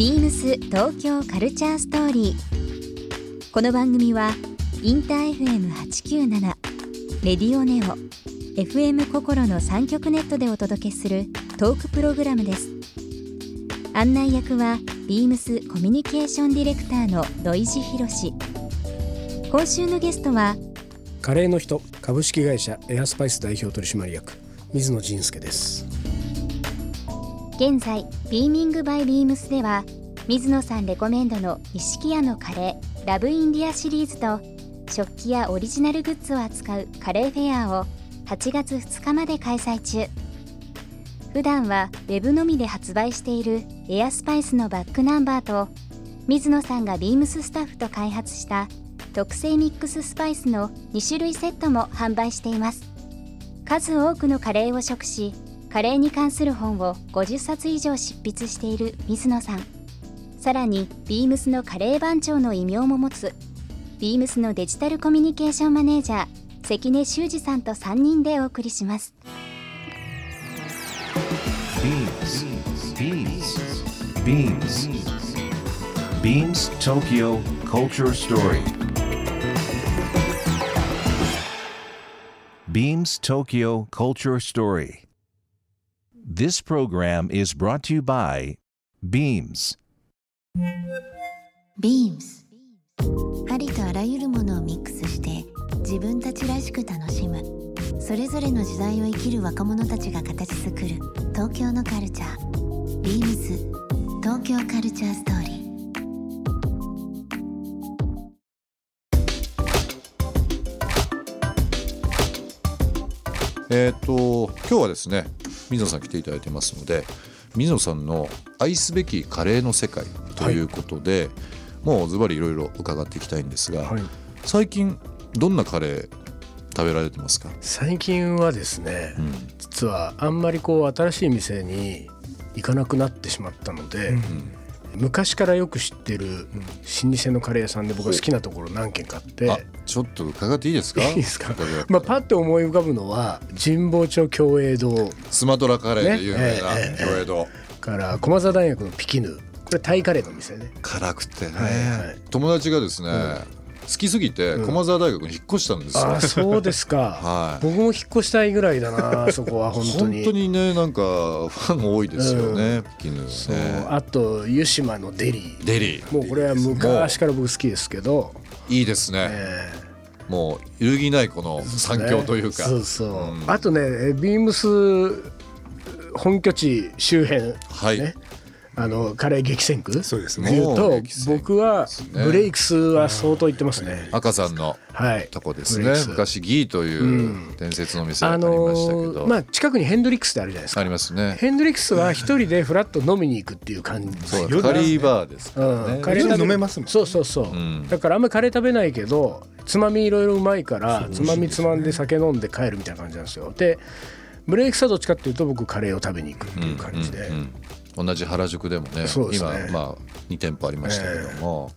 ビームス東京カルチャーストーリー。この番組はインター FM897 レディオネオ FM 心の三極ネットでお届けするトークプログラムです。案内役はビームスコミュニケーションディレクターの土井博志。今週のゲストはカレーの人株式会社エアスパイス代表取締役水野仁介です現在ビーミングバイビームスでは水野さんレコメンドの錦屋のカレーラブインディアシリーズと食器やオリジナルグッズを扱うカレーフェアを8月2日まで開催中。普段はウェブのみで発売しているエアスパイスのバックナンバーと水野さんがビームススタッフと開発した特製ミックススパイスの2種類セットも販売しています。数多くのカレーを食しカレーに関する本を50冊以上執筆している水野さん。さらにビームスのカレー番長の異名も持つビームスのデジタルコミュニケーションマネージャー関根修二さんと3人でお送りします Beams. Beams. Beams Tokyo Culture Story. Beams Tokyo Culture Story. This program is brought to you by Beams. ビームスありとあらゆるものをミックスして自分たちらしく楽しむ。それぞれの時代を生きる若者たちが形作る東京のカルチャー。ビームス東京カルチャーストーリー。えっ、と今日はですね水野さん来ていただいてますので水野さんの愛すべきカレーの世界ということで、もうズバリいろいろ伺っていきたいんですが、はい。最近どんなカレー食べられてますか、最近はですね、うん。実はあんまりこう新しい店に行かなくなってしまったので、昔からよく知ってる老舗のカレー屋さんで僕が好きなところ何軒かあって、あちょっと伺っていいですか？いいですか？まあ、パッと思い浮かぶのは神保町共栄堂。スマトラカレーで有名な共栄堂。から駒澤大学のピキヌこれタイカレーの店ね。辛くてね、はいはい。友達がですね、好きすぎて駒澤大学に引っ越したんですよ、あそうですか、はい。僕も引っ越したいぐらいだなそこは 本当本に当にねなんかファン多いですよね、ピキヌそうねあと湯島のデリー。デリー。もうこれは昔から僕好きですけど、いいですね、えもう揺るぎないこの三強というか、そうそう、うん。あとねえビームス本拠地周辺はい、ねあのカレー激戦区そうですね。っていうと僕はねブレイクスは相当行ってますね、赤さんのはい。とこですね。昔ギーという伝説の店があありまのしたけど、ーまあ近くにヘンドリックスってあるじゃないですか。ありますね。ヘンドリックスは一人でフラッと飲みに行くっていう感じそうカリーバーですからね、うん、カレー飲めますもんね。そうそうそう、ん。だからあんまりカレー食べないけどつまみいろいろうまいからつまみつまんで酒飲んで帰るみたいな感じなんですよ。でブレイクスはどっちかっていうと僕カレーを食べに行くっていう感じで、うんうん同じ原宿でもねね。今まあ2店舗ありましたけども、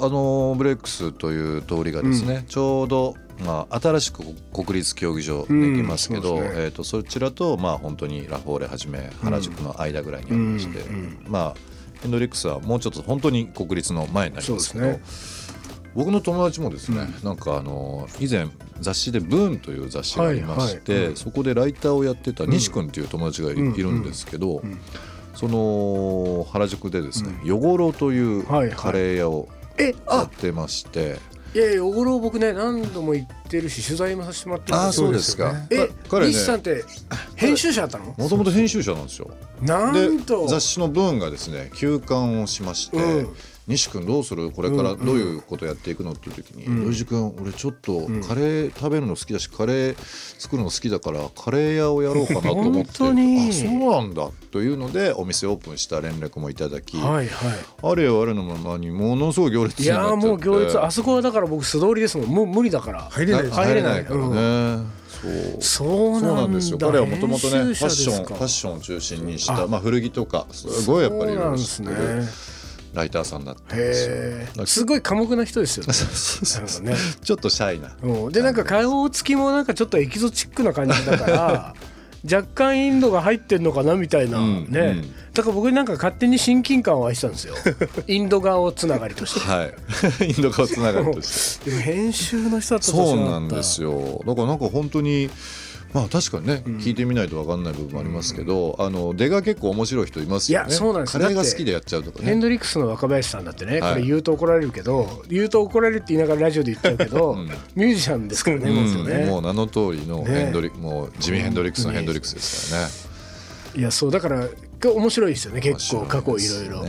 あのブレックスという通りがですね、ちょうど、まあ、新しく国立競技場できますけど、うんそね。えー、とそちらと、まあ、本当にラフォーレはじめ原宿の間ぐらいにありまして、まあヘンドリックスはもうちょっと本当に国立の前になりますけど僕の友達もですね、なんかあの以前雑誌で「ブーン」という雑誌がありまして、はいはい。うんそこでライターをやってた西君っていう友達がい,、うん。るんですけど、その原宿でですね「よごろ」というはいはい。カレー屋をえやあってまして、いやいや小五郎僕ね何度も行ってるし取材もさせてもらってる。んあそうですか。えか彼ね。西さんって編集者だったの？もともと編集者なんですよ。なでんと。雑誌の「ブーン」がですね休刊をしまして、うん。西君どうする？これからどういうことやっていくのっていう時に「土井地君俺ちょっとカレー食べるの好きだしカレー作るの好きだからカレー屋をやろうかなと思って本当に。あそうなんだというのでお店オープンした連絡もいただき、はいはい。あれよあれのままにものすごい行列いになっちゃって。やーもう行列あそこはだから僕素通りですもん。もう無理だから。入れないです入れないからうんね、そう。そうなんんですよ。彼はもともとねファッションファッションを中心にしたまあ、古着とかすごいやっぱりいろいろ知ってるライターさんだったんですよすごい寡黙な人ですよね。ね。ちょっとシャイな。うん。でなんか顔つきもなんかちょっとエキゾチックな感じだから若干インドが入ってんのかなみたいなうんね、うん。だから僕なんか勝手に親近感を愛したんですよ。インド顔つながりとして。はい。インド側つながりとして。でも編集の人だった。とそうなんですよ。だからなんか本当にまあ確かにね、聞いてみないと分かんない部分もありますけど、あの出が結構面白い人いますよね。いやそうなんです。カレーが好きでやっちゃうとかヘンねドリックスの若林さんだってね、はい。これ言うと怒られるけど言うと怒られるって言いながらラジオで言っちゃうけど、ん。ミュージシャンですからね、うんまずねもう名の通りのねヘンドリ、もうジミー・ヘンドリックスのヘンドリックスですからね。いやそうだからが面白いですよね結構過去いろいろ。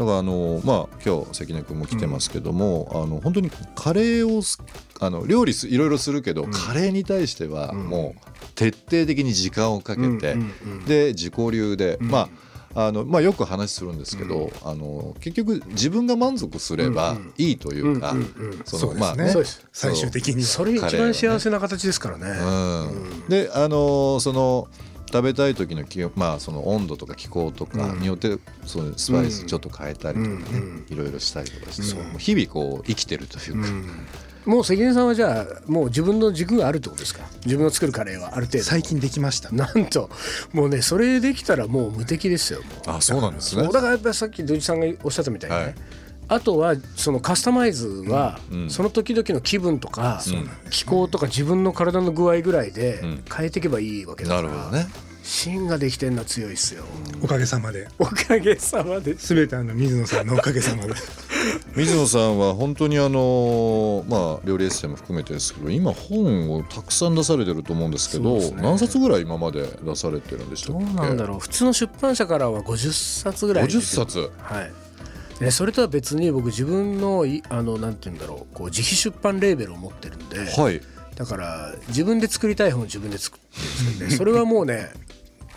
ね、だからあのまあ今日関根君も来てますけども、あの本当にカレーをすあの料理すいろいろするけど、カレーに対してはもう徹底的に時間をかけて、うんうんうんで自己流で、まああのまあ、よく話するんですけど、あの結局自分が満足すればいいというか、最終的には。それが一番幸せな形ですからね。うん。であのその食べたい時の気温まあその温度とか気候とかによってそのスパイスちょっと変えたりとかね、いろいろしたりとかして、日々こう生きてるというか、もう関根さんはじゃあもう自分の軸があるってことですか？自分の作るカレーはある程度。最近できました。なんと。もうねそれできたらもう無敵ですよ。もうあそうなんですね。だからやっぱりさっき土井さんがおっしゃったみたいにね、はいあとはそのカスタマイズはうん。その時々の気分とかん気候とか自分の体の具合ぐらいでん。変えていけばいいわけだからなるほどね。芯ができてんのは強いっすよ。おかげさまで。おかげさまで。全てあの水野さんのおかげさまで。水野さんは本当にあのまあ料理エッセイも含めてですけど今本をたくさん出されてると思うんですけどね。何冊ぐらい今まで出されてるんでしたっけ？どうなんだろう。普通の出版社からは50冊ぐらい出てる50冊。はいでそれとは別に僕自分のいあのなんて言うんだろうこう自費出版レーベルを持ってるんで、はい。だから自分で作りたい本を自分で作ってるんですけどね。それはもうね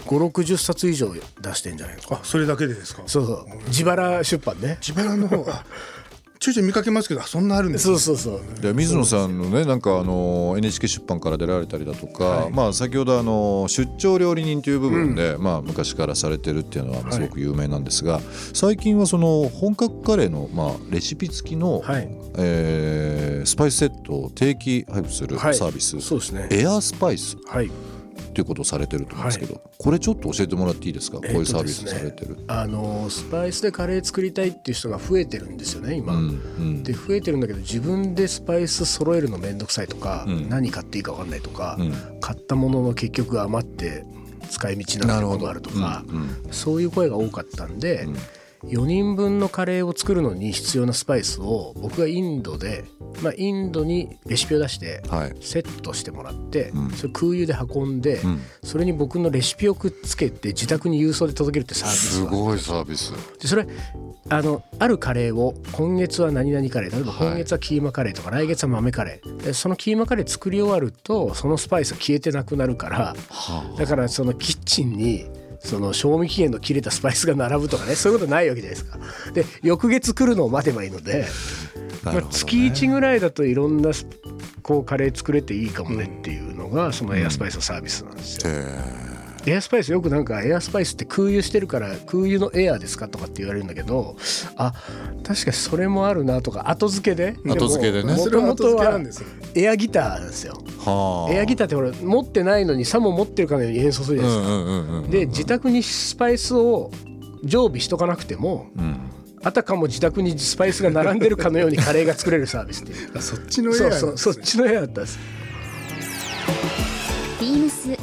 560冊以上出してんじゃないのか。あそれだけでですか？そうそう。自腹出版ね。自腹の方は ちょいちょい見かけますけどあそんなあるんですね。そうそうそう。で水野さんのねなんかあの NHK 出版から出られたりだとか、まあ先ほどあの出張料理人という部分で、まあ昔からされてるっていうのはすごく有名なんですが、最近はその本格カレーのまあレシピ付きの、はい。えースパイスセットを定期配布するサはい。ービス、そうですね。エアスパイス。はいっていうことをされてると思うんですけど、これちょっと教えてもらっていいですか、こういうサービスされてる。あのスパイスでカレー作りたいっていう人が増えてるんですよね今、うんうん。で増えてるんだけど自分でスパイス揃えるのめんどくさいとか、うん。何買っていいか分かんないとか、うん。買ったものの結局余って使い道になるものがあるとか、うんうん。そういう声が多かったんで、4人分のカレーを作るのに必要なスパイスを僕がインドで、まあ、インドにレシピを出してはい。セットしてもらって、うん。それ空輸で運んで、ん。それに僕のレシピをくっつけて自宅に郵送で届けるってサービスがす。ごいサービス。でそれあのあるカレーを今月は何々カレー例えばはい。今月はキーマカレーとか来月は豆カレー。でそのキーマカレー作り終わるとそのスパイスが消えてなくなるからだからそのキッチンにその賞味期限の切れたスパイスが並ぶとかねそういうことないわけじゃないですか。で翌月来るのを待てばいいので、まあ、月1ぐらいだといろんなスこうカレー作れていいかもねっていうのがそのエアスパイスのサービスなんですよ。エアスパイスよくなんかエアスパイスって空輸してるから空輸のエアですかとかって言われるんだけどあ確かにそれもあるなとか後付けで？後付けでね。もそれもとはなんですよ。エアギターなんですよ。はあ。エアギターってほら持ってないのにさも持ってるかのように演奏するじゃないですか、うんうんうんうんで自宅にスパイスを常備しとかなくてもうん。あたかも自宅にスパイスが並んでるかのようにカレーが作れるサービスっていう。あそっちのエアそうなんですね。そうそっちのエアだったんです。ビームス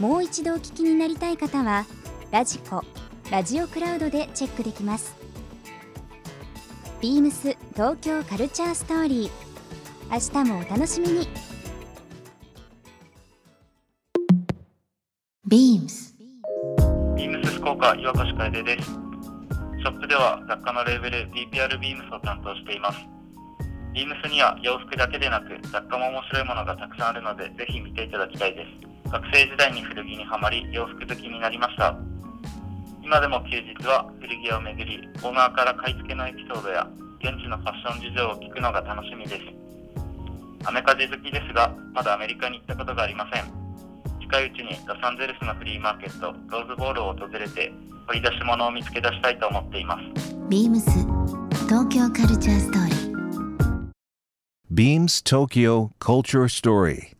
もう一度お聞きになりたい方はラジコラジオクラウドでチェックできますビームス東京カルチャーストーリー明日もお楽しみにビームスビームス福岡岩越楓です。ショップでは雑貨のレーベル BPR ビームスを担当しています。ビームスには洋服だけでなく雑貨も面白いものがたくさんあるのでぜひ見ていただきたいです。学生時代に古着にはまり洋服好きになりました。今でも休日は古着屋を巡りオーナーから買い付けのエピソードや現地のファッション事情を聞くのが楽しみですアメカジ好きですがまだアメリカに行ったことがありません近いうちにロサンゼルスのフリーマーケットローズボールを訪れて掘り出し物を見つけ出したいと思っていますビームス東京カルチャーストーリー Beams Tokyo Culture Story.